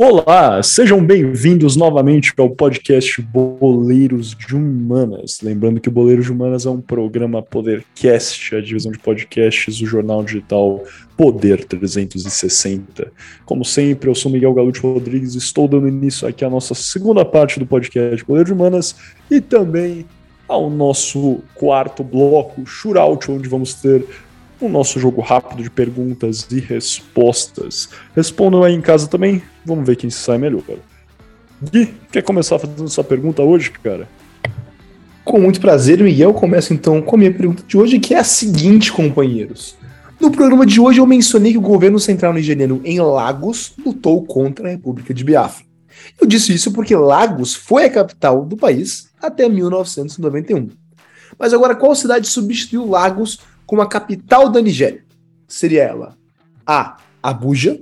Olá, sejam bem-vindos novamente ao podcast Boleiros de Humanas. Lembrando que o Boleiros de Humanas é um programa Podercast, a divisão de podcasts do jornal digital Poder 360. Como sempre, eu sou Miguel Galute Rodrigues e estou dando início aqui à nossa segunda parte do podcast Boleiros de Humanas e também ao nosso quarto bloco, Shootout, onde vamos ter o nosso jogo rápido de perguntas e respostas. Respondam aí em casa também, vamos ver quem se sai melhor. Gui, quer começar fazendo sua pergunta hoje, cara? Com muito prazer, Miguel. Começo então com a minha pergunta de hoje, que é a seguinte, companheiros. No programa de hoje eu mencionei que o governo central nigeriano em Lagos lutou contra a República de Biafra. Eu disse isso porque Lagos foi a capital do país até 1991. Mas agora qual cidade substituiu Lagos como a capital da Nigéria? Seria ela A. Abuja,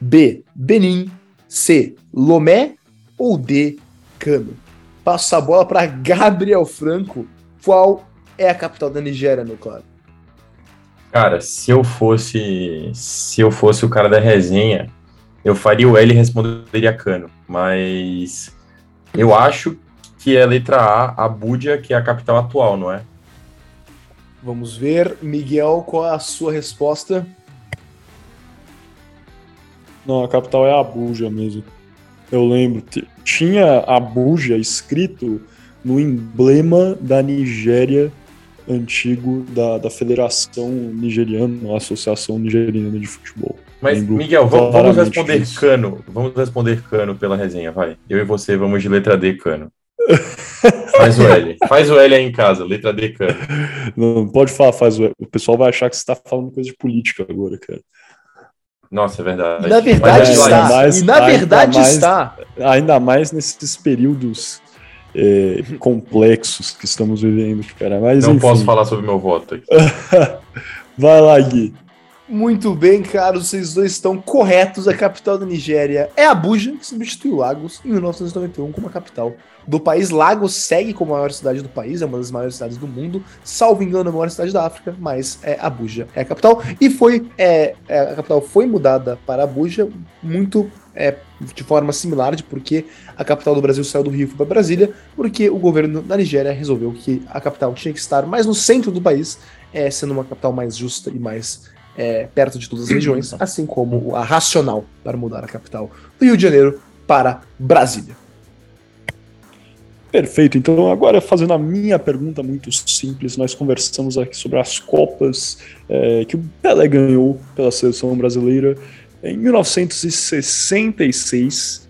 B. Benin, C. Lomé ou D. Kano? Passo a bola para Gabriel Franco. Qual é a capital da Nigéria, meu claro? Cara, se eu fosse se eu fosse o cara da resenha, eu faria o L e responderia Cano, mas eu acho que é a letra A, Abuja, que é a capital atual, não é? Vamos ver, Miguel, qual é a sua resposta? Não, a capital é Abuja mesmo. Eu lembro. Tinha Abuja escrito no emblema da Nigéria antigo da, da Federação Nigeriana, a Associação Nigeriana de Futebol. Mas, lembro Miguel, vamos, vamos responder disso. Cano. Vamos responder Cano pela resenha, vai. Eu e você vamos de letra D, Cano. Faz o L. Faz o L aí em casa, letra D, cara. Não, pode falar, faz o L. O pessoal vai achar que você está falando coisa de política agora, cara. Nossa, é verdade. E na verdade Mas, está. Mais, e na verdade mais, está. Ainda mais nesses períodos é, complexos que estamos vivendo, cara. Mas, Não enfim. posso falar sobre meu voto aqui. vai lá, Gui. Muito bem, caros, vocês dois estão corretos. A capital da Nigéria é Abuja, que substituiu Lagos em 1991 como a capital do país. Lagos segue como a maior cidade do país, é uma das maiores cidades do mundo, salvo engano, a maior cidade da África, mas é Abuja é a capital. E foi é, é, a capital foi mudada para Abuja muito é, de forma similar de porque a capital do Brasil saiu do Rio para Brasília, porque o governo da Nigéria resolveu que a capital tinha que estar mais no centro do país, é, sendo uma capital mais justa e mais é, perto de todas as regiões, assim como a racional para mudar a capital do Rio de Janeiro para Brasília. Perfeito. Então, agora fazendo a minha pergunta muito simples, nós conversamos aqui sobre as Copas é, que o Pelé ganhou pela seleção brasileira em 1966.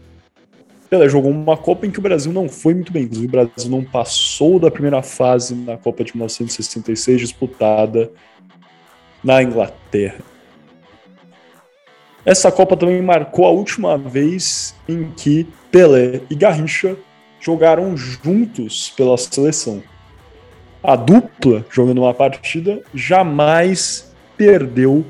Pelé jogou uma Copa em que o Brasil não foi muito bem. Inclusive, o Brasil não passou da primeira fase na Copa de 1966, disputada na Inglaterra. Essa Copa também marcou a última vez em que Pelé e Garrincha jogaram juntos pela seleção. A dupla, jogando uma partida, jamais perdeu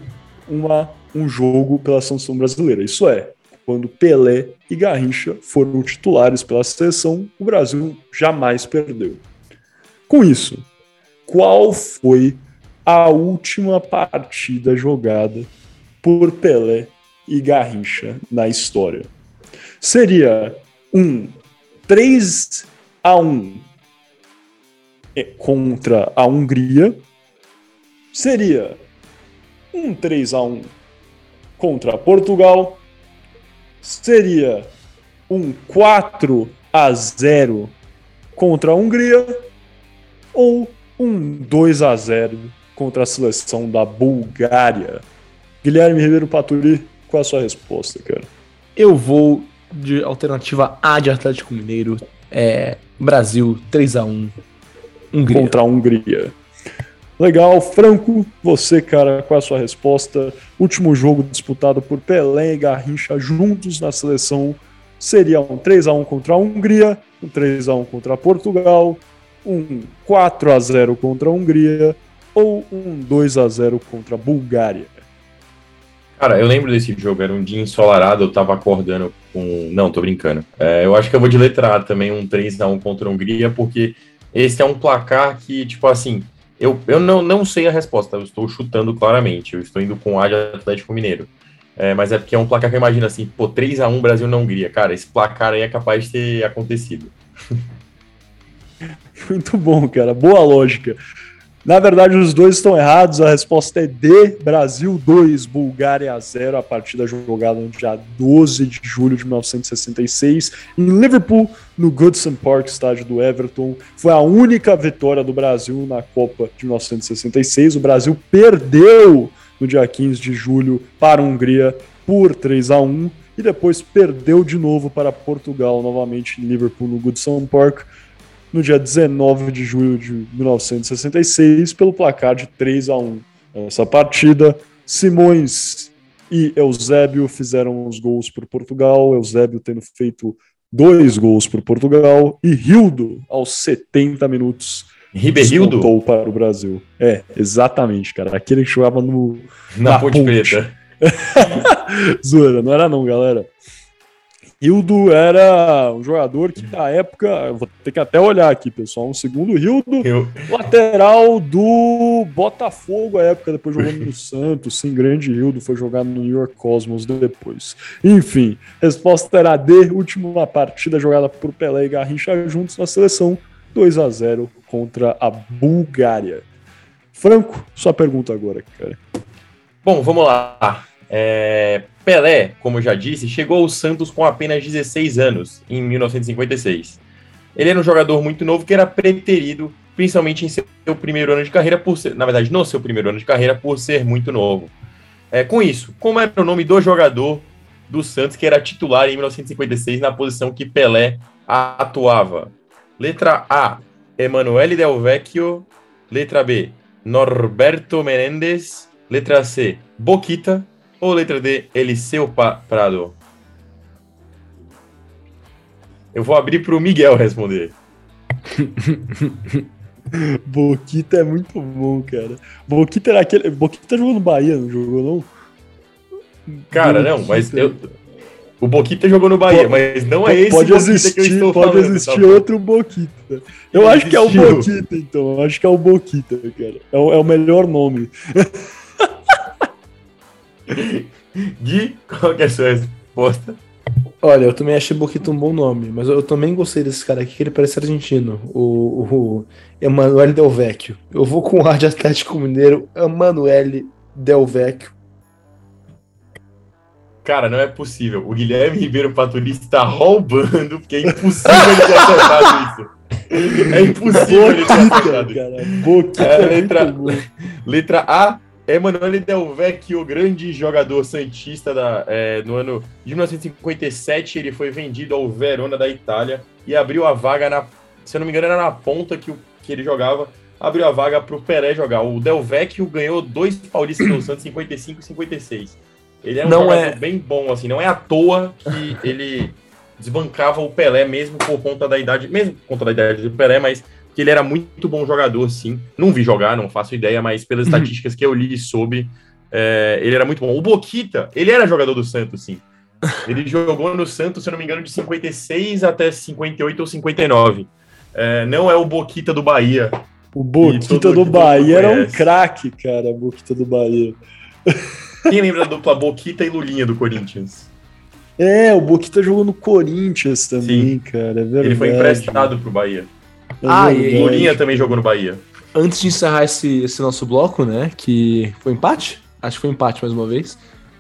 uma, um jogo pela seleção brasileira. Isso é, quando Pelé e Garrincha foram titulares pela seleção, o Brasil jamais perdeu. Com isso, qual foi a última partida jogada por Pelé e Garrincha na história? Seria um 3 a 1 contra a Hungria seria um 3 a 1 contra Portugal, seria um 4 a 0 contra a Hungria ou um 2 a 0 contra a seleção da Bulgária. Guilherme Ribeiro Paturi, qual a sua resposta, cara? Eu vou de alternativa A de Atlético Mineiro. É Brasil 3 a 1 Hungria. Contra a Hungria. Legal, Franco, você, cara, qual é a sua resposta? Último jogo disputado por Pelé e Garrincha juntos na seleção seria um 3 a 1 contra a Hungria, um 3 a 1 contra Portugal, um 4 a 0 contra a Hungria ou um 2 a 0 contra a Bulgária. Cara, eu lembro desse jogo, era um dia ensolarado, eu tava acordando com. Não, tô brincando. É, eu acho que eu vou de letra A também, um 3x1 contra a Hungria, porque esse é um placar que, tipo assim, eu, eu não, não sei a resposta, eu estou chutando claramente, eu estou indo com A de Atlético Mineiro. É, mas é porque é um placar que eu imagino assim, pô, 3x1 Brasil na Hungria. Cara, esse placar aí é capaz de ter acontecido. Muito bom, cara. Boa lógica. Na verdade, os dois estão errados. A resposta é D. Brasil 2, Bulgária 0. A partida jogada no dia 12 de julho de 1966 em Liverpool, no Goodson Park, estádio do Everton. Foi a única vitória do Brasil na Copa de 1966. O Brasil perdeu no dia 15 de julho para a Hungria por 3 a 1 e depois perdeu de novo para Portugal, novamente em Liverpool, no Goodson Park no dia 19 de julho de 1966 pelo placar de 3 a 1. Essa partida, Simões e Eusébio fizeram os gols por Portugal, Eusébio tendo feito dois gols por Portugal e Rildo aos 70 minutos voltou para o Brasil. É, exatamente, cara. Aquele que jogava no na, na Ponte Preta. Zoeira, não era não, galera. Hildo era um jogador que na época, vou ter que até olhar aqui, pessoal, um segundo, Hildo, Eu... lateral do Botafogo, à época, depois jogou no Santos, sim, grande Hildo, foi jogar no New York Cosmos depois. Enfim, resposta era D, última partida jogada por Pelé e Garrincha juntos na seleção, 2 a 0 contra a Bulgária. Franco, sua pergunta agora, cara. Bom, vamos lá. É, Pelé, como já disse, chegou ao Santos com apenas 16 anos, em 1956. Ele era um jogador muito novo que era preterido, principalmente em seu primeiro ano de carreira, por ser, na verdade, no seu primeiro ano de carreira, por ser muito novo. É, com isso, como era o nome do jogador do Santos que era titular em 1956 na posição que Pelé atuava? Letra A, Emanuele Del Vecchio. Letra B, Norberto Menendez. Letra C, Boquita. Ou letra D, Eliseu Prado? Eu vou abrir para o Miguel responder. Boquita é muito bom, cara. Boquita era aquele. Boquita jogou no Bahia, não jogou, não? Cara, Boquita. não, mas eu. O Boquita jogou no Bahia, pode, mas não é esse pode existir, que eu estou pode falando. Pode existir tá outro Boquita. Eu Ele acho existiu. que é o Boquita, então. Eu acho que é o Boquita, cara. É o, é o melhor nome. Gui, qual que é a sua resposta? Olha, eu também achei Boquita um bom nome, mas eu também gostei desse cara aqui, que ele parece argentino, o, o Emanuele Del Vecchio. Eu vou com o ar de Atlético Mineiro, Emanuele Del Vecchio. Cara, não é possível. O Guilherme Ribeiro Paturista está roubando, porque é impossível ele ter acertado isso. É impossível ele ter acertado isso. Boquita, é, letra, letra A, Emanuele Del Vecchio, grande jogador santista da, é, no ano de 1957, ele foi vendido ao Verona da Itália e abriu a vaga na, se eu não me engano, era na ponta que, o, que ele jogava, abriu a vaga para o Pelé jogar. O Del Vecchio ganhou dois paulistas do Santos, 55 e 56. Ele é um não jogador é... bem bom, assim, não é à toa que ele desbancava o Pelé mesmo por conta da idade, mesmo por conta da idade do Pelé, mas que ele era muito bom jogador, sim. Não vi jogar, não faço ideia, mas pelas uhum. estatísticas que eu li e soube, é, ele era muito bom. O Boquita, ele era jogador do Santos, sim. Ele jogou no Santos, se eu não me engano, de 56 até 58 ou 59. É, não é o Boquita do Bahia. O Boquita do Bahia era um craque, cara, o Boquita do Bahia. Quem lembra da dupla Boquita e Lulinha do Corinthians? É, o Boquita jogou no Corinthians também, Sim. cara. É ele foi emprestado pro Bahia. Ah, e Lulinha também jogou no Bahia. Antes de encerrar esse, esse nosso bloco, né? Que foi empate? Acho que foi empate mais uma vez.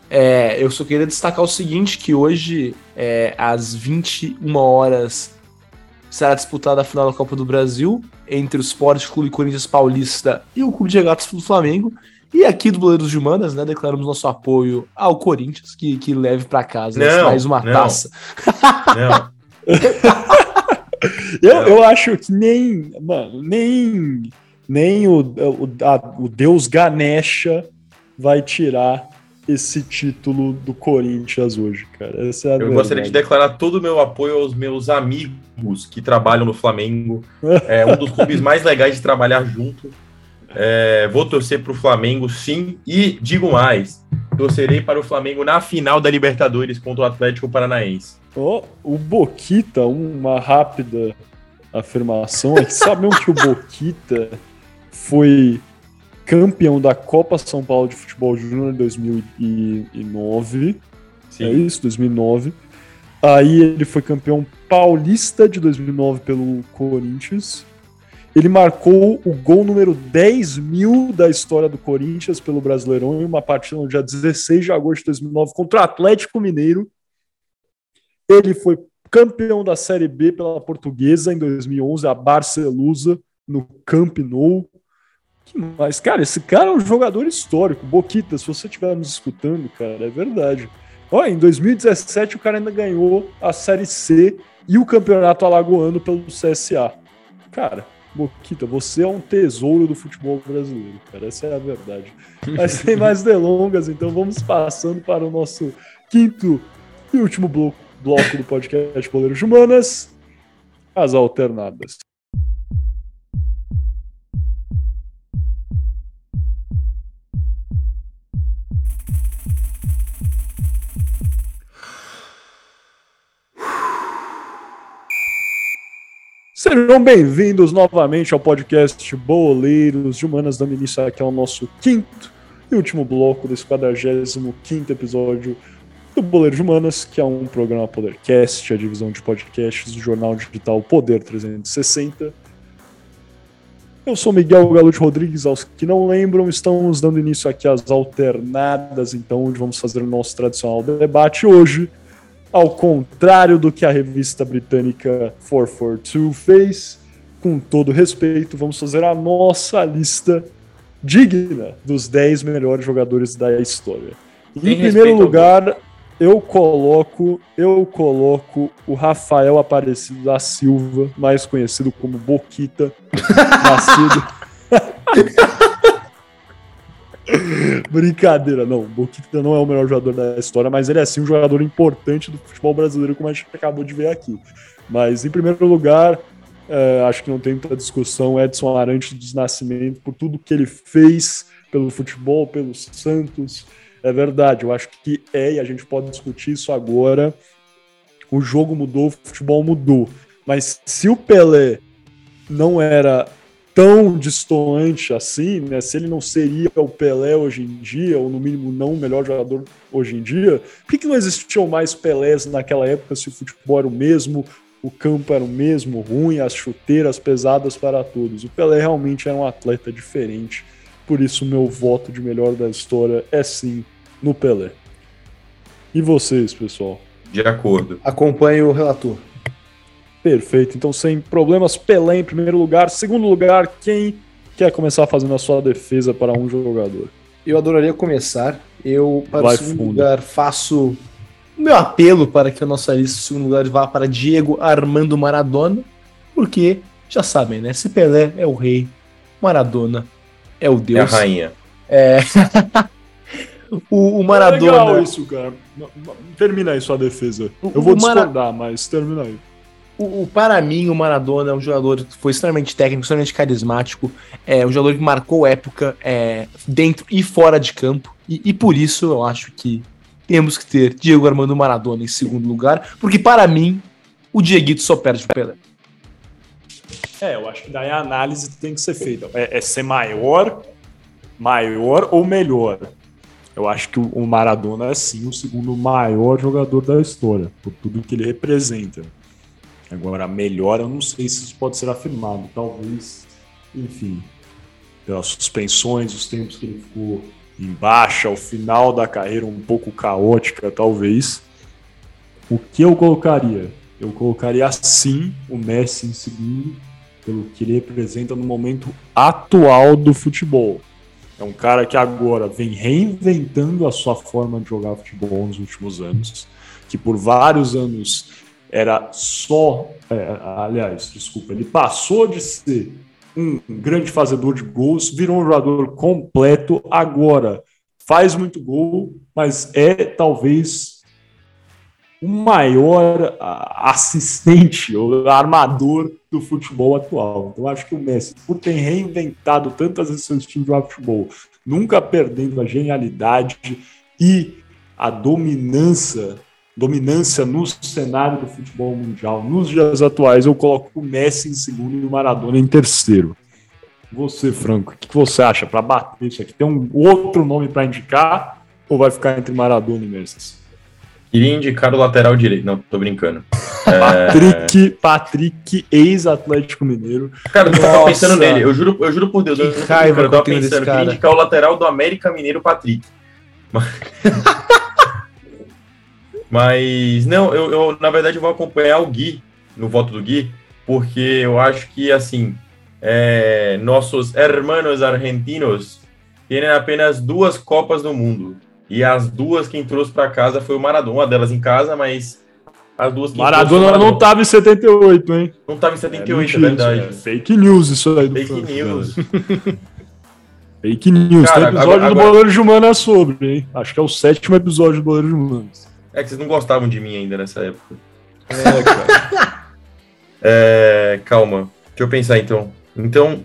É, eu só queria destacar o seguinte: que hoje, é, às 21 horas, será disputada a final da Copa do Brasil entre o Sport Clube Corinthians Paulista e o Clube de Regatas do Flamengo. E aqui do Boleiros de Humanas, né, declaramos nosso apoio ao Corinthians, que, que leve para casa não, mais uma não, taça. Não. eu, eu acho que nem, mano, nem, nem o, o, a, o Deus Ganesha vai tirar esse título do Corinthians hoje, cara. Essa é eu gostaria de declarar todo o meu apoio aos meus amigos que trabalham no Flamengo. É um dos clubes mais legais de trabalhar junto. É, vou torcer para o Flamengo, sim. E digo mais: torcerei para o Flamengo na final da Libertadores contra o Atlético Paranaense. Oh, o Boquita, uma rápida afirmação é que sabiam que o Boquita foi campeão da Copa São Paulo de Futebol Júnior em 2009. Sim. É isso, 2009. Aí ele foi campeão paulista de 2009 pelo Corinthians. Ele marcou o gol número 10 mil da história do Corinthians pelo Brasileirão em uma partida no dia 16 de agosto de 2009 contra o Atlético Mineiro. Ele foi campeão da Série B pela Portuguesa em 2011, a Barcelusa, no Camp Nou. Que mais? Cara, esse cara é um jogador histórico. Boquita, se você estiver nos escutando, cara, é verdade. Olha, em 2017 o cara ainda ganhou a Série C e o Campeonato Alagoano pelo CSA. Cara, Boquita, você é um tesouro do futebol brasileiro, cara. Essa é a verdade. Mas sem mais delongas, então vamos passando para o nosso quinto e último bloco, bloco do podcast Poleiros Humanas, as alternadas. Sejam bem-vindos novamente ao podcast Boleiros de Humanas, dando início aqui ao nosso quinto e último bloco desse 45 episódio do Boleiros de Humanas, que é um programa Podercast, a divisão de podcasts do jornal digital Poder 360. Eu sou Miguel Galo de Rodrigues, aos que não lembram, estamos dando início aqui às alternadas, então, onde vamos fazer o nosso tradicional debate hoje ao contrário do que a revista britânica 442 fez, com todo respeito, vamos fazer a nossa lista digna dos 10 melhores jogadores da história. Em primeiro lugar, eu coloco, eu coloco o Rafael Aparecido da Silva, mais conhecido como Boquita, nascido Brincadeira, não. Boquita não é o melhor jogador da história, mas ele é sim um jogador importante do futebol brasileiro, como a gente acabou de ver aqui. Mas em primeiro lugar, é, acho que não tem muita discussão. Edson Arantes dos Nascimento, por tudo que ele fez pelo futebol, pelo Santos. É verdade, eu acho que é, e a gente pode discutir isso agora. O jogo mudou, o futebol mudou. Mas se o Pelé não era tão distoante assim, né? Se ele não seria o Pelé hoje em dia, ou no mínimo não o melhor jogador hoje em dia, por que, que não existiam mais Pelés naquela época se o futebol era o mesmo, o campo era o mesmo, ruim, as chuteiras pesadas para todos? O Pelé realmente era um atleta diferente, por isso o meu voto de melhor da história é sim no Pelé. E vocês, pessoal? De acordo. Acompanhe o relator. Perfeito. Então, sem problemas, Pelé em primeiro lugar. Segundo lugar, quem quer começar fazendo a sua defesa para um jogador? Eu adoraria começar. Eu, para Vai o segundo fundo. lugar, faço meu apelo para que a nossa lista, em segundo lugar, vá para Diego Armando Maradona, porque, já sabem, né? Se Pelé é o rei, Maradona é o É a Deus. rainha. É. o, o Maradona. É legal isso, cara. Termina aí sua defesa. O- Eu vou o Mara- discordar, mas termina aí. O, o- para mim, o Maradona é um jogador que foi extremamente técnico, extremamente carismático, é um jogador que marcou época é, dentro e fora de campo, e, e por isso eu acho que temos que ter Diego Armando Maradona em segundo lugar, porque para mim, o Dieguito só perde o Pelé. É, eu acho que daí a análise tem que ser feita. É, é ser maior, maior ou melhor. Eu acho que o Maradona é sim o segundo maior jogador da história, por tudo que ele representa. Agora, melhor, eu não sei se isso pode ser afirmado. Talvez, enfim, pelas suspensões, os tempos que ele ficou em baixa, o final da carreira um pouco caótica, talvez. O que eu colocaria? Eu colocaria sim o Messi em segundo, pelo que ele representa no momento atual do futebol. É um cara que agora vem reinventando a sua forma de jogar futebol nos últimos anos, que por vários anos era só. é, aliás, desculpa, ele passou de ser um grande fazedor de gols, virou um jogador completo, agora faz muito gol, mas é talvez o maior ah, assistente ou armador do futebol atual. Então acho que o Messi, por ter reinventado tantas vezes seu estilo de futebol, nunca perdendo a genialidade e a dominância, dominância no cenário do futebol mundial, nos dias atuais, eu coloco o Messi em segundo e o Maradona em terceiro. Você, Franco, o que você acha para bater isso aqui? Tem um outro nome para indicar ou vai ficar entre Maradona e Messi? Queria indicar o lateral direito. Não, tô brincando. Patrick, Patrick, ex-Atlético Mineiro. Cara, eu tava pensando nele. Eu juro, eu juro por Deus. Que eu, não tô raiva eu tava que eu pensando. Eu queria indicar o lateral do América Mineiro, Patrick. Mas, Mas, não, eu, eu, na verdade eu vou acompanhar o Gui, no voto do Gui, porque eu acho que, assim, é, nossos hermanos argentinos têm apenas duas Copas do Mundo. E as duas quem trouxe para casa foi o Maradona. Uma delas em casa, mas as duas quem Maradona trouxe não tava em 78, hein? não tava em 78, é, mentira, verdade. isso é Fake news isso aí do Fake Franco, news. Fake news. Cara, Tem episódio agora- do agora- Boleiro de Humanas sobre, hein? Acho que é o sétimo episódio do Boleiro de Humanas. É que vocês não gostavam de mim ainda nessa época. É, cara. É, calma. Deixa eu pensar então. Então.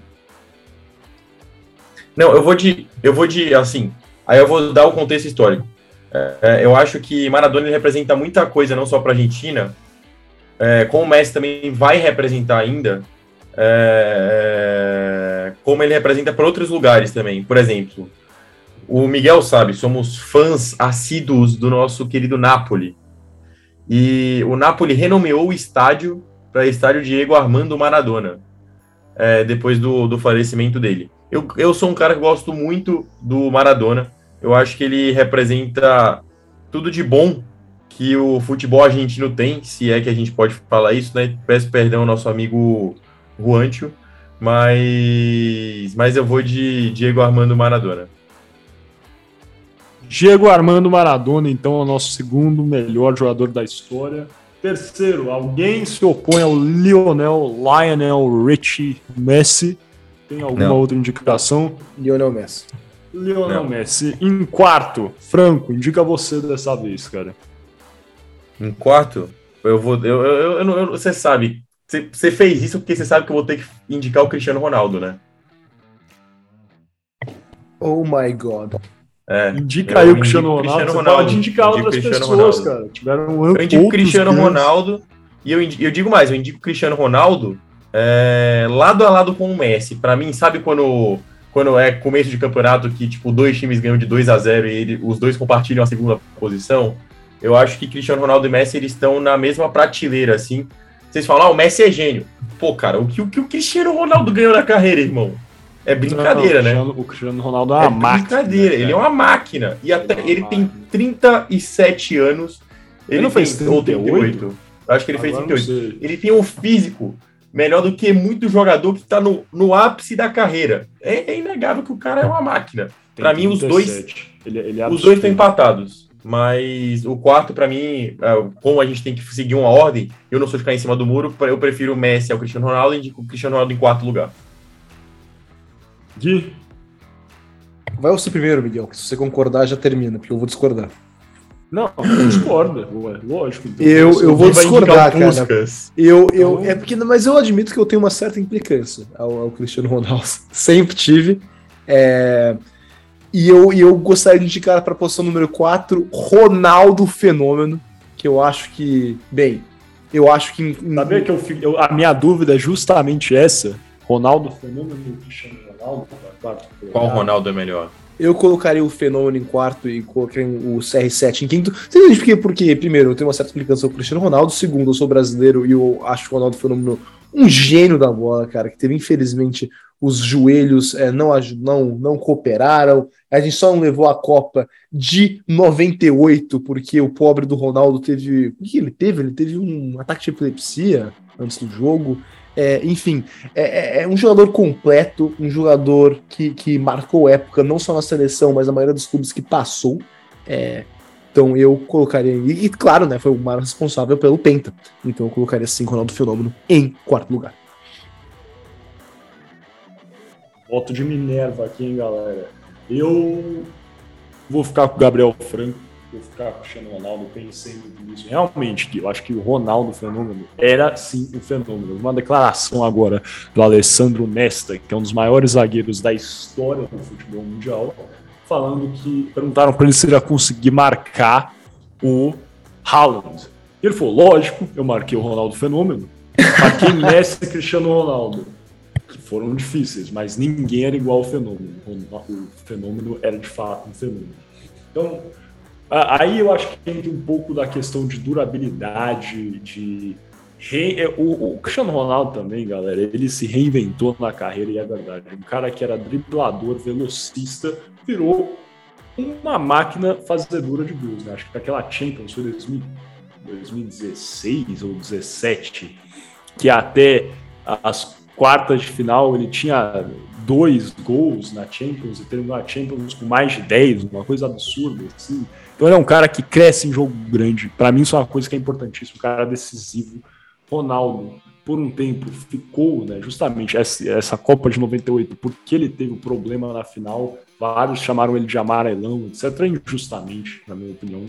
Não, eu vou de. Eu vou de. Assim. Aí eu vou dar o contexto histórico. É, é, eu acho que Maradona representa muita coisa, não só para a Argentina. É, como o Messi também vai representar ainda. é, como ele representa para outros lugares também. Por exemplo, o Miguel sabe, somos fãs assíduos do nosso querido Napoli. E o Napoli renomeou o estádio para estádio Diego Armando Maradona, é, depois do, do falecimento dele. Eu, eu sou um cara que gosto muito do Maradona. Eu acho que ele representa tudo de bom que o futebol argentino tem, se é que a gente pode falar isso, né? Peço perdão ao nosso amigo Juancho, mas, mas eu vou de Diego Armando Maradona. Diego Armando Maradona, então, é o nosso segundo melhor jogador da história. Terceiro, alguém se opõe ao Lionel, Lionel Richie Messi? Tem alguma Não. outra indicação? Lionel Messi. Lionel Não. Messi. Em quarto, Franco, indica você dessa vez, cara. Em quarto, eu vou. Eu, eu, eu, eu você sabe. Você, você fez isso porque você sabe que eu vou ter que indicar o Cristiano Ronaldo, né? Oh my god. É. Indica aí o indico Cristiano Ronaldo. Cristiano Você Ronaldo. pode indicar Indico outras Cristiano pessoas, Ronaldo. cara. Tiveram Eu indico Cristiano grandes- Ronaldo e eu, indi- eu digo mais, eu indico o Cristiano Ronaldo é, lado a lado com o Messi. Pra mim, sabe quando, quando é começo de campeonato que tipo dois times ganham de 2 a 0 e ele- os dois compartilham a segunda posição? Eu acho que Cristiano Ronaldo e Messi eles estão na mesma prateleira, assim. Vocês falam, ah, o Messi é gênio. Pô, cara, o que o, que o Cristiano Ronaldo ganhou na carreira, irmão? É brincadeira, Não, né? o Cristiano- O Cristiano Ronaldo é uma É máquina. brincadeira, ele é uma máquina. E até Ele é ele tem máquina. 37 anos. Ele não fez tem- ou 38? Eu acho que ele fez Agora não 38. sei. Ele tem um físico melhor do que muito jogador que tá no, no ápice da carreira. É, é inegável que o cara é uma máquina. Pra mim, os dois- 37. Ele, ele é Os dois estão empatados. Mas o quarto, pra mim, é, como a gente tem que seguir uma ordem, eu não sou de ficar em cima do muro, eu prefiro o Messi ao Cristiano Ronaldo e indico o Cristiano Ronaldo em quarto lugar. Gui, Vai você primeiro, Miguel, que se você concordar já termina, porque eu vou discordar. Não, discorda. Ué, lógico. então. Eu- eu vou discordar, cara. Puskas. Eu, eu, Então- é porque, mas eu admito que eu tenho uma certa implicância ao, ao Cristiano Ronaldo. Sempre tive. É, e, eu, e eu gostaria de indicar para a posição número 4, Ronaldo Fenômeno, que eu acho que, bem, eu acho que. Sabia que eu, eu- a minha dúvida é justamente essa? Ronaldo Fenômeno e Cristiano Ronaldo? Quarto Qual. Ronaldo é melhor? Eu colocaria o Fenômeno em quarto e colocaria o CR7 em quinto. Simplesmente porque, porque, primeiro, eu tenho uma certa implicância com o Cristiano Ronaldo. Segundo, eu sou brasileiro e eu acho o Ronaldo Fenômeno um gênio da bola, cara, que teve, infelizmente, os joelhos é, não, não, não cooperaram. A gente só não levou a Copa de 98, porque o pobre do Ronaldo teve. O que ele teve? Ele teve um ataque de epilepsia antes do jogo. É, enfim, é, é- é um jogador completo, um jogador que, que marcou época, não só na seleção, mas na maioria dos clubes que passou. É, então eu colocaria. E, e, claro, né? Foi o mais responsável pelo Penta. Então eu colocaria sim Ronaldo Fenômeno em quarto lugar. Voto de Minerva aqui, hein, galera. Eu vou ficar com o Gabriel Franco, vou ficar com o Ronaldo, pensei muito nisso. Realmente, eu acho que o Ronaldo Fenômeno era sim um fenômeno. Uma declaração agora do Alessandro Nesta, que é um dos maiores zagueiros da história do futebol mundial, falando que perguntaram para ele se ele ia conseguir marcar o Haaland. Ele falou: lógico, eu marquei o Ronaldo Fenômeno, marquei Messi e Cristiano Ronaldo. Que foram difíceis, mas ninguém era igual ao fenômeno. O fenômeno era de fato um fenômeno. Então, aí eu acho que entra um pouco da questão de durabilidade, de. É, o, o Cristiano Ronaldo também, galera, ele se reinventou na carreira e é verdade. Um cara que era driblador, velocista, virou uma máquina fazedora de gols. Né? Acho que aquela Champions foi 2016 ou 2017, que até as quartas de final ele tinha dois gols na Champions e terminou a Champions com mais de 10, uma coisa absurda. Assim. Então ele é um cara que cresce em jogo grande. Para mim, isso é uma coisa que é importantíssima. Um cara decisivo. Ronaldo, por um tempo, ficou né, justamente essa, Copa de 98, porque ele teve um problema na final. Vários chamaram ele de amarelão, etc. Injustamente, na minha opinião.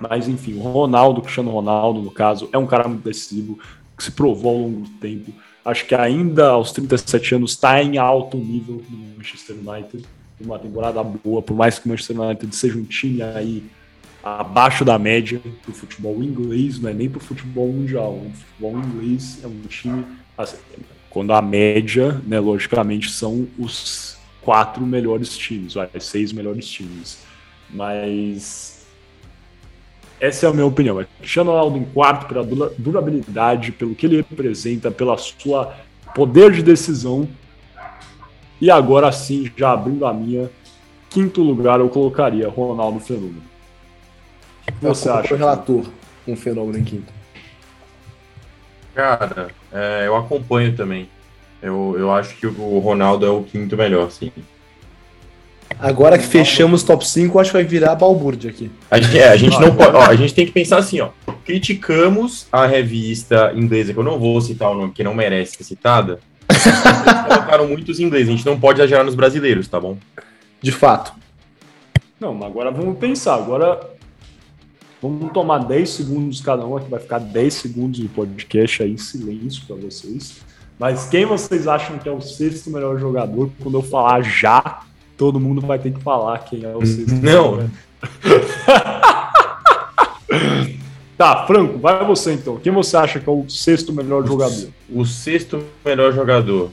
Mas enfim, o Ronaldo, Cristiano Ronaldo, no caso, é um cara muito decisivo, que se provou ao longo do tempo. Acho que ainda aos 37 anos está em alto nível no Manchester United. Uma temporada boa, por mais que o Manchester United seja um time aí abaixo da média do futebol inglês, não é nem para o futebol mundial. O futebol inglês é um time. Assim, quando a média, né, logicamente, são os quatro melhores times, vai, seis melhores times. Mas essa é a minha opinião. É Cristiano Ronaldo em quarto pela durabilidade, pelo que ele representa, pela sua poder de decisão. E agora sim, já abrindo a minha, quinto lugar eu colocaria Ronaldo Fenômeno. O que você acha? O relator um fenômeno em quinto. Cara, é, eu acompanho também. Eu, eu acho que o Ronaldo é o quinto melhor, sim. Agora que fechamos top 5, acho que vai virar balbúrdia aqui. A gente, é, a gente não pode. Ó, a gente tem que pensar assim, ó. Criticamos a revista inglesa, que eu não vou citar o nome, que não merece ser citada. colocaram muitos ingleses. A gente não pode exagerar nos brasileiros, tá bom? De fato. Não, mas agora vamos pensar. Agora vamos tomar 10 segundos cada um, aqui vai ficar 10 segundos de podcast aí em silêncio para vocês. Mas quem vocês acham que é o sexto melhor jogador? Quando eu falar já, todo mundo vai ter que falar quem é o sexto. Não. tá, Franco, vai você então. Quem você acha que é o sexto melhor jogador? O sexto melhor jogador.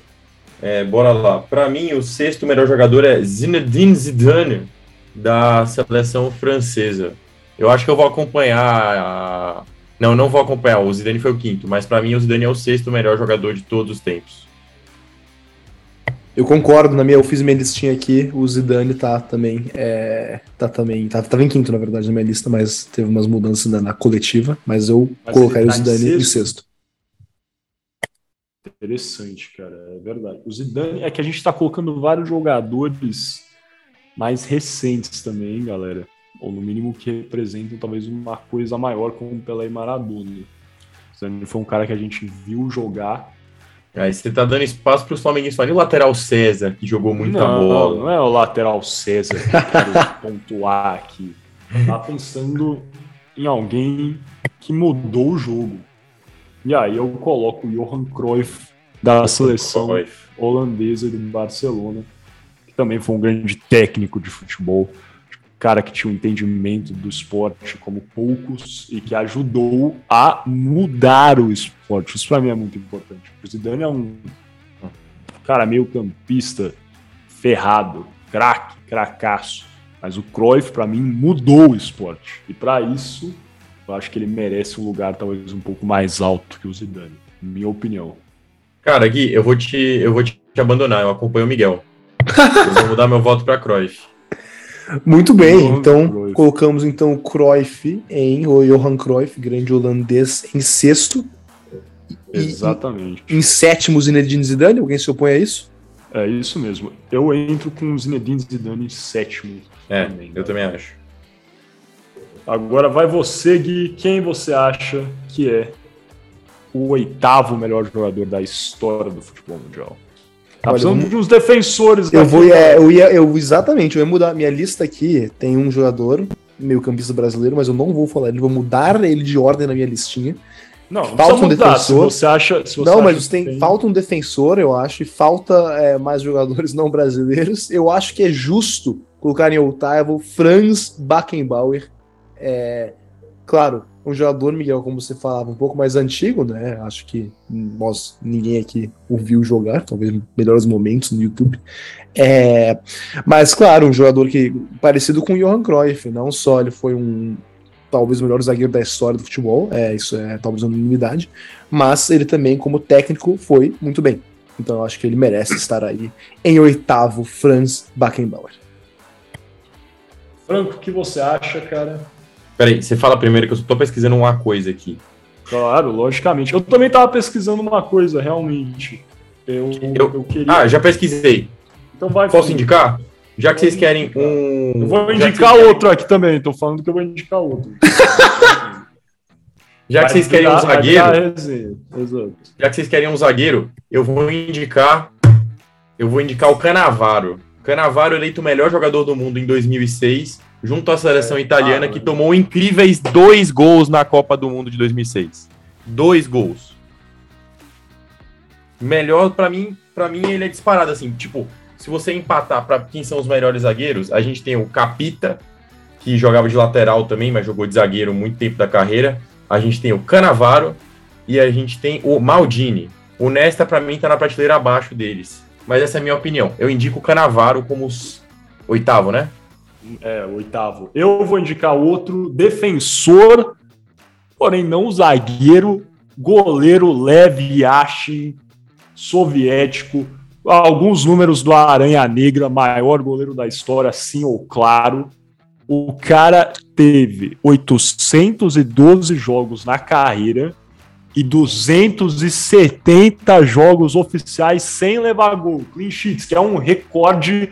É, bora lá. Para mim, o sexto melhor jogador é Zinedine Zidane, da seleção francesa. Eu acho que eu vou acompanhar. A... Não, não vou acompanhar. O Zidane foi o quinto, mas para mim o Zidane é o sexto melhor jogador de todos os tempos. Eu concordo, na minha, eu fiz minha listinha aqui, o Zidane tá também, é, tá também, tá, tava em quinto, na verdade, na minha lista, mas teve umas mudanças na, na coletiva, mas eu mas colocaria tá o Zidane em sexto. em sexto. Interessante, cara, é verdade. O Zidane, é que a gente tá colocando vários jogadores mais recentes também, galera, ou no mínimo que representam talvez uma coisa maior como Pelé e Maradona. O Zidane foi um cara que a gente viu jogar Aí você tá dando espaço para os flamenguistas falarem o lateral César, que jogou muita não, bola. Não é o lateral César que eu quero pontuar aqui. Tá pensando em alguém que mudou o jogo. E aí eu coloco o Johan Cruyff da seleção Cruyff. holandesa do Barcelona, que também foi um grande técnico de futebol cara que tinha um entendimento do esporte como poucos e que ajudou a mudar o esporte. Isso para mim é muito importante. O Zidane é um cara meio campista ferrado, craque, cracaço. Mas o Cruyff, para mim, mudou o esporte. E para isso, eu acho que ele merece um lugar talvez um pouco mais alto que o Zidane, minha opinião. Cara, Gui, eu vou te, eu vou te abandonar. Eu acompanho o Miguel. eu vou mudar meu voto para Cruyff. Muito bem, então Cruyff. colocamos então o Cruyff em o Johan Cruyff, grande holandês, em sexto. Exatamente. em, em sétimo, Zinedine Zidane. Alguém se opõe a isso? É isso mesmo. Eu entro com o Zinedine Zidane em sétimo. É, também, eu também acho. Agora vai você, Gui. Quem você acha que é o oitavo melhor jogador da história do futebol mundial? Tá Olha, precisando de uns defensores. Eu vou, é, eu ia, eu exatamente, eu ia mudar minha lista aqui. Tem um jogador, meio campista brasileiro, mas eu não vou falar ele, vou mudar ele de ordem na minha listinha. Não, não falta um mudar, defensor. Se você acha, se você não, mas tem, tem, falta um defensor, eu acho, e falta é, mais jogadores não brasileiros. Eu acho que é justo colocar em oitavo Franz Beckenbauer. É, claro, um jogador, Miguel, como você falava, um pouco mais antigo, né? Acho que nós, ninguém aqui ouviu jogar, talvez melhores momentos no YouTube. É, mas, claro, um jogador que parecido com o Johan Cruyff, não só ele foi um talvez o melhor zagueiro da história do futebol, é, isso é talvez uma unanimidade, mas ele também, como técnico, foi muito bem. Então eu acho que ele merece estar aí em oitavo, Franz Beckenbauer. Franco, o que você acha, cara? Peraí, você fala primeiro que eu tô pesquisando uma coisa aqui. Claro, logicamente. Eu também tava pesquisando uma coisa, realmente. Eu, eu, eu queria... Ah, já pesquisei. Então vai. Posso indicar? Já que vocês querem um. Eu vou indicar outro aqui também, tô falando que eu vou indicar outro. Já que vocês querem um zagueiro. Já que vocês querem um zagueiro, eu vou indicar. Eu vou indicar o Canavaro. Canavaro eleito o melhor jogador do mundo em 2006, junto à seleção é, italiana, ah, que tomou incríveis dois gols na Copa do Mundo de 2006. Dois gols. Melhor para mim, para mim ele é disparado assim, tipo, se você empatar para quem são os melhores zagueiros, a gente tem o Capita, que jogava de lateral também, mas jogou de zagueiro muito tempo da carreira. A gente tem o Canavaro e a gente tem o Maldini. O Nesta, para mim, tá na prateleira abaixo deles. Mas essa é a minha opinião. Eu indico o Canavaro como os... oitavo, né? É, oitavo. Eu vou indicar outro defensor, porém não zagueiro, goleiro Lev Yashin, soviético. Alguns números do Aranha Negra, maior goleiro da história, sim ou claro. O cara teve 812 jogos na carreira e 270 jogos oficiais sem levar gol, clean sheets, que é um recorde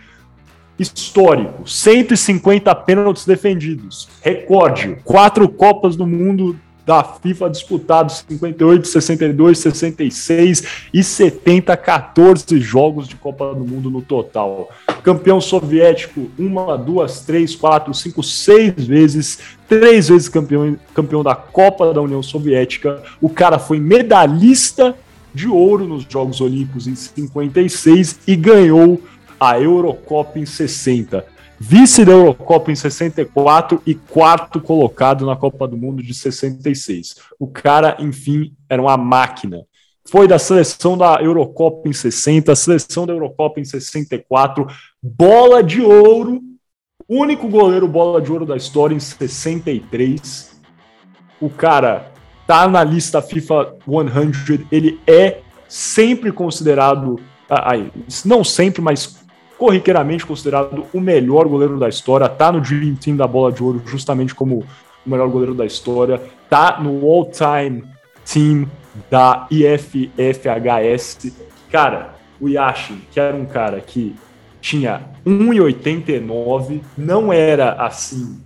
histórico. 150 pênaltis defendidos, recorde. Quatro Copas do Mundo da FIFA disputados 58, 62, 66 e 70, 14 jogos de Copa do Mundo no total. Campeão soviético, uma, duas, três, quatro, cinco, seis vezes, três vezes campeão, campeão da Copa da União Soviética. O cara foi medalhista de ouro nos Jogos Olímpicos em 56 e ganhou a Eurocopa em 60 vice da Eurocopa em 64 e quarto colocado na Copa do Mundo de 66. O cara, enfim, era uma máquina. Foi da seleção da Eurocopa em 60, seleção da Eurocopa em 64, bola de ouro, único goleiro bola de ouro da história em 63. O cara tá na lista FIFA 100, ele é sempre considerado, não sempre, mas corriqueiramente considerado o melhor goleiro da história, tá no Dream Team da Bola de Ouro justamente como o melhor goleiro da história, tá no All-Time Team da IFFHS. Cara, o Yashin, que era um cara que tinha 1,89, não era assim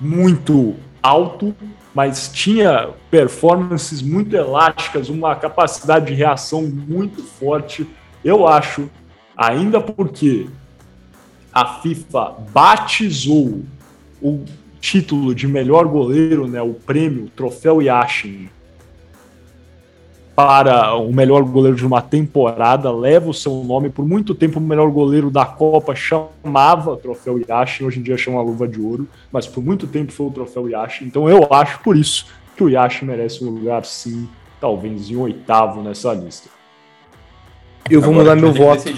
muito alto, mas tinha performances muito elásticas, uma capacidade de reação muito forte. Eu acho ainda porque a FIFA batizou o título de melhor goleiro, né, o prêmio Troféu Yashin, para o melhor goleiro de uma temporada, leva o seu nome. Por muito tempo, o melhor goleiro da Copa chamava Troféu Yashin, hoje em dia chama Luva de Ouro, mas por muito tempo foi o Troféu Yashin. Então eu acho, por isso, que o Yashin merece um lugar, sim, talvez em oitavo nessa lista. Eu vou Agora, mudar meu voto.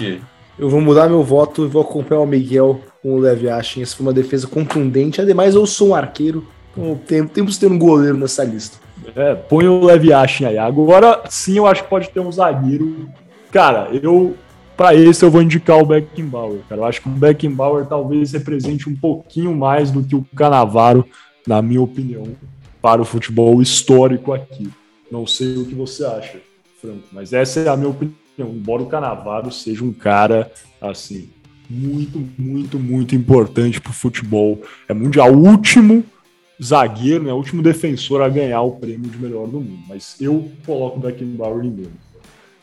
Eu vou mudar meu voto e vou acompanhar o Miguel com o Levi Ashen. Essa foi uma defesa contundente. Ademais, eu sou um arqueiro. Então, temos ter um goleiro nessa lista. É, põe o Levi Ashen aí. Agora sim, eu acho que pode ter um zagueiro. Cara, eu. Para esse eu vou indicar o Beckenbauer, cara. Eu acho que o Beckenbauer talvez represente um pouquinho mais do que o Canavaro, na minha opinião, para o futebol histórico aqui. Não sei o que você acha, Franco, mas essa é a minha opinião embora o Canavaro seja um cara assim muito, muito, muito importante para o futebol. É mundial, o último zagueiro, né, o último defensor a ganhar o prêmio de melhor do mundo. Mas eu coloco o Beckenbauer em meio.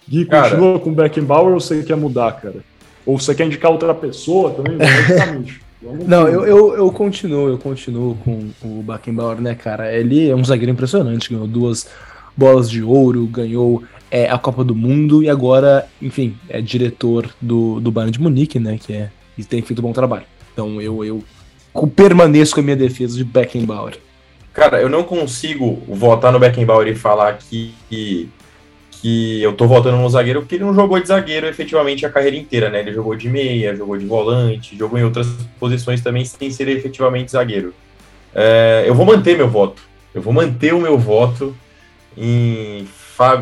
Gui, cara, continua com o Beckenbauer ou você quer mudar, cara? Ou você quer indicar outra pessoa também? Não, eu, eu, eu, continuo, eu continuo com o Beckenbauer, né, cara? Ele é um zagueiro impressionante, ganhou duas bolas de ouro, ganhou é, a Copa do Mundo e agora, enfim, é diretor do, do Bayern de Munique, né? Que é, e tem feito um bom trabalho. Então eu, eu permaneço com a minha defesa de Beckenbauer. Cara, eu não consigo votar no Beckenbauer e falar que, que, eu tô votando no zagueiro, porque ele não jogou de zagueiro efetivamente a carreira inteira, né? Ele jogou de meia, jogou de volante, jogou em outras posições também sem ser efetivamente zagueiro. É, eu vou manter meu voto. Eu vou manter o meu voto em,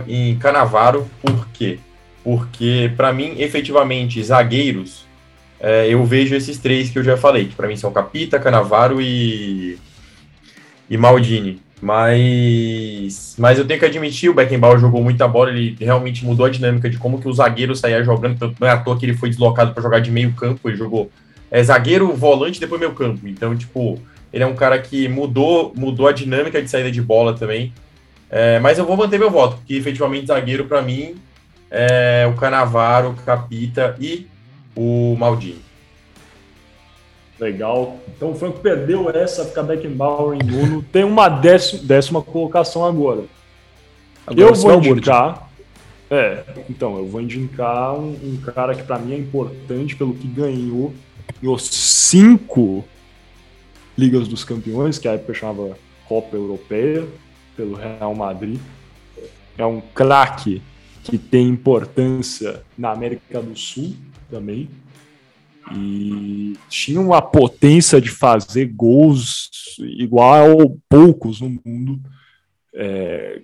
em Canavaro, por quê? Porque, para mim, efetivamente, zagueiros, é, eu vejo esses três que eu já falei, que para mim são Capita, Canavaro e e Maldini. Mas, mas eu tenho que admitir, o Beckenbauer jogou muita bola, ele realmente mudou a dinâmica de como que o zagueiro saía jogando, não é à toa que ele foi deslocado para jogar de meio campo, ele jogou é, zagueiro, volante, depois meio campo. Então, tipo, ele é um cara que mudou, mudou a dinâmica de saída de bola também. É, mas eu vou manter meu voto, porque efetivamente zagueiro para mim é o Canavaro, o Capita e o Maldini. Legal. Então o Franco perdeu essa, fica Beckenbauer em nono. Tem uma décima, décima colocação agora. agora eu vou indicar. É, então, eu vou indicar um, um cara que para mim é importante pelo que ganhou os cinco Ligas dos Campeões, que a época chamava Copa Europeia, pelo Real Madrid. É um craque que tem importância na América do Sul também e tinha uma potência de fazer gols igual poucos no mundo. É,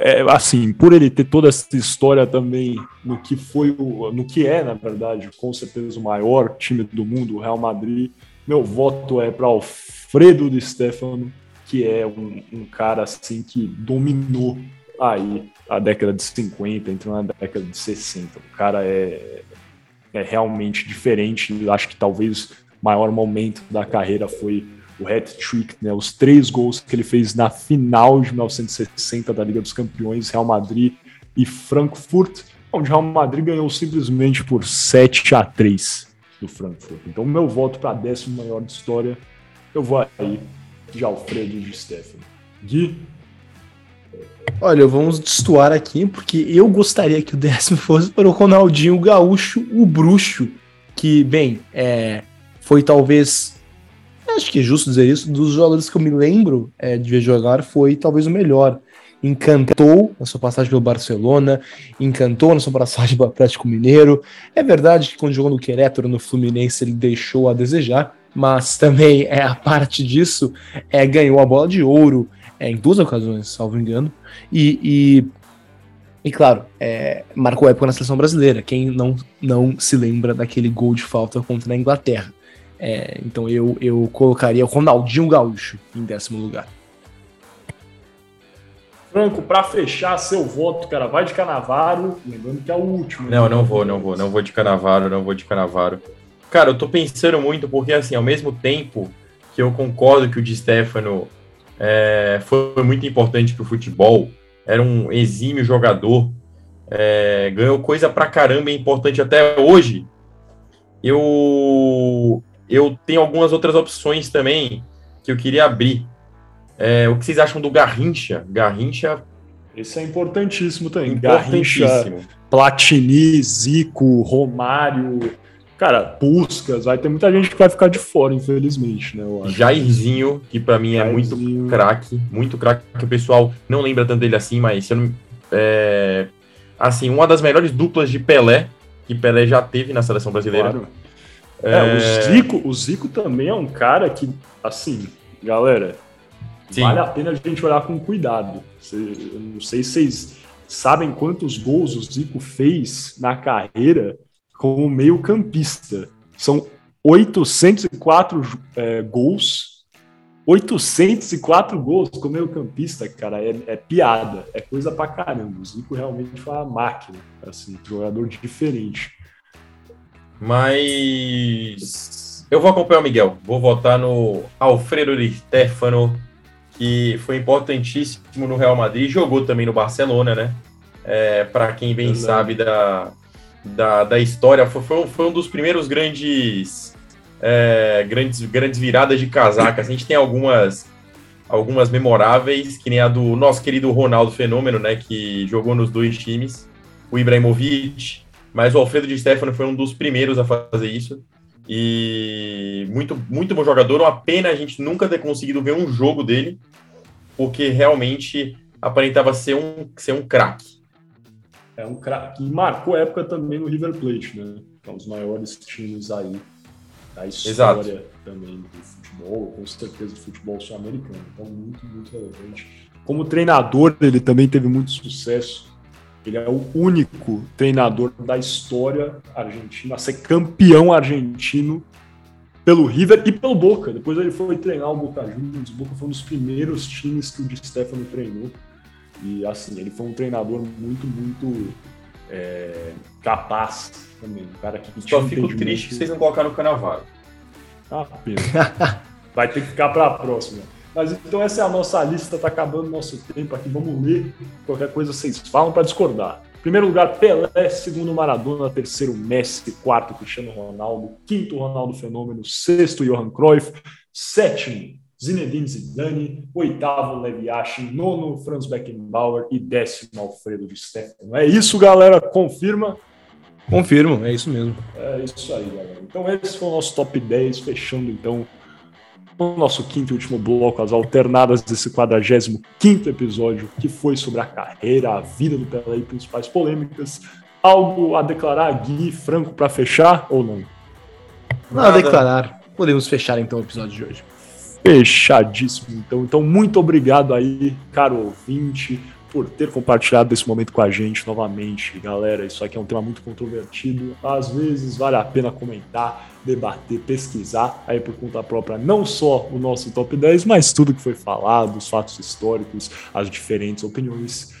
é, assim, por ele ter toda essa história também no que foi o, no que é, na verdade, com certeza o maior time do mundo, o Real Madrid. Meu voto é para Alfredo de Stefano, que é um, um, cara assim que dominou aí a década de 50, entrou na década de 60. O cara é, é realmente diferente. Acho que talvez o maior momento da carreira foi o hat-trick, né, os três gols que ele fez na final de 1960 da Liga dos Campeões, Real Madrid e Frankfurt, onde Real Madrid ganhou simplesmente por 7 a 3 do Frankfurt. Então, meu voto para décimo maior de história, eu vou aí de Alfredo de Stefano. Gui, Olha, vamos destoar aqui, porque eu gostaria que o décimo fosse para o Ronaldinho Gaúcho, o bruxo, que, bem, é, foi talvez, acho que é justo dizer isso, dos jogadores que eu me lembro é, de ver jogar, foi talvez o melhor. Encantou na sua passagem pelo Barcelona, encantou na sua passagem pelo Atlético Mineiro. É verdade que quando jogou no Querétaro, no Fluminense, ele deixou a desejar, mas também é a parte disso, é, ganhou a bola de ouro, é, em duas ocasiões, salvo engano. E, e, e claro, é, marcou época na seleção brasileira. Quem não, não se lembra daquele gol de falta contra a Inglaterra? É, então eu, eu colocaria o Ronaldinho Gaúcho em décimo lugar. Franco, para fechar seu voto, cara, vai de Canavaro, lembrando que é o último. Não, não vou, não vou, não vou de Canavaro, não vou de Canavaro. Cara, eu tô pensando muito porque, assim, ao mesmo tempo que eu concordo que o Di Stefano é, foi muito importante para o futebol, era um exímio jogador, é, ganhou coisa pra caramba, é importante até hoje. Eu, eu tenho algumas outras opções também que eu queria abrir. É, o que vocês acham do Garrincha? Garrincha. Esse é importantíssimo também. Importantíssimo. Garrincha, Platini, Zico, Romário, Cara, Puscas, vai ter muita gente que vai ficar de fora, infelizmente, né? Jairzinho, que para mim é Jairzinho. muito craque, muito craque, que o pessoal não lembra tanto dele assim, mas não, é, assim, uma das melhores duplas de Pelé, que Pelé já teve na seleção brasileira. Claro. É, é, o, Zico, o Zico também é um cara que, assim, galera, Sim. vale a pena a gente olhar com cuidado. Eu não sei se vocês sabem quantos gols o Zico fez na carreira como meio-campista. São 804 é, gols. 804 gols como meio-campista, cara, é, é, piada, é coisa pra caramba. O Zico realmente foi uma máquina, assim, jogador diferente. Mas eu vou acompanhar o Miguel, vou votar no Alfredo Di Stefano, que foi importantíssimo no Real Madrid, jogou também no Barcelona, né? É, para quem bem sabe da, da, da história. Foi, foi um dos primeiros grandes, é, grandes, grandes viradas de casacas. A gente tem algumas, algumas memoráveis, que nem a do nosso querido Ronaldo Fenômeno, né, que jogou nos dois times, o Ibrahimovic, mas o Alfredo de Stefano foi um dos primeiros a fazer isso. E muito, muito bom jogador. Uma pena a gente nunca ter conseguido ver um jogo dele, porque realmente aparentava ser um, ser um craque. É um craque. E marcou época também no River Plate, né? Que é um dos maiores times aí da história Exato. também do futebol, com certeza do futebol sul-americano. Então, muito, muito relevante. Como treinador, ele também teve muito sucesso. Ele é o único treinador da história argentina a ser campeão argentino pelo River e pelo Boca. Depois ele foi treinar o Boca Juniors. O Boca foi um dos primeiros times que o Di Stefano treinou. E assim, ele foi um treinador muito, muito é, capaz também. Um cara que Só fico triste que vocês não colocaram o Canavaro. Ah, pena. Vai ter que ficar para a próxima. Mas então essa é a nossa lista, tá acabando nosso tempo aqui. Vamos ler. Qualquer coisa vocês falam para discordar. Primeiro lugar, Pelé. Segundo, Maradona. Terceiro, Messi. Quarto, Cristiano Ronaldo. Quinto, Ronaldo Fenômeno. Sexto, Johan Cruyff. Sétimo, Zinedine Zidane. Oitavo, Levi Yashin. Nono, Franz Beckenbauer. E décimo, Alfredo de Stefano. É isso, galera. Confirma. Confirmo, é isso mesmo. É isso aí, galera. Então esse foi o nosso top 10, fechando então o nosso quinto e último bloco, as alternadas desse 45 episódio, que foi sobre a carreira, a vida do Pelé e principais polêmicas. Algo a declarar, Gui, Franco, para fechar ou não? Nada a declarar. Podemos fechar então o episódio de hoje. Fechadíssimo, então. Então, muito obrigado aí, caro ouvinte por ter compartilhado esse momento com a gente novamente, galera. Isso aqui é um tema muito controvertido. Às vezes vale a pena comentar, debater, pesquisar aí por conta própria, não só o nosso top 10, mas tudo que foi falado, os fatos históricos, as diferentes opiniões.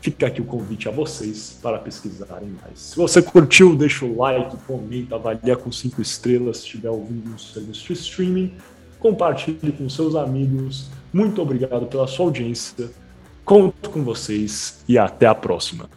Fica aqui o convite a vocês para pesquisarem mais. Se você curtiu, deixa o like, comenta, avalia com cinco estrelas se estiver ouvindo no serviço de streaming. Compartilhe com seus amigos. Muito obrigado pela sua audiência. Conto com vocês e até a próxima.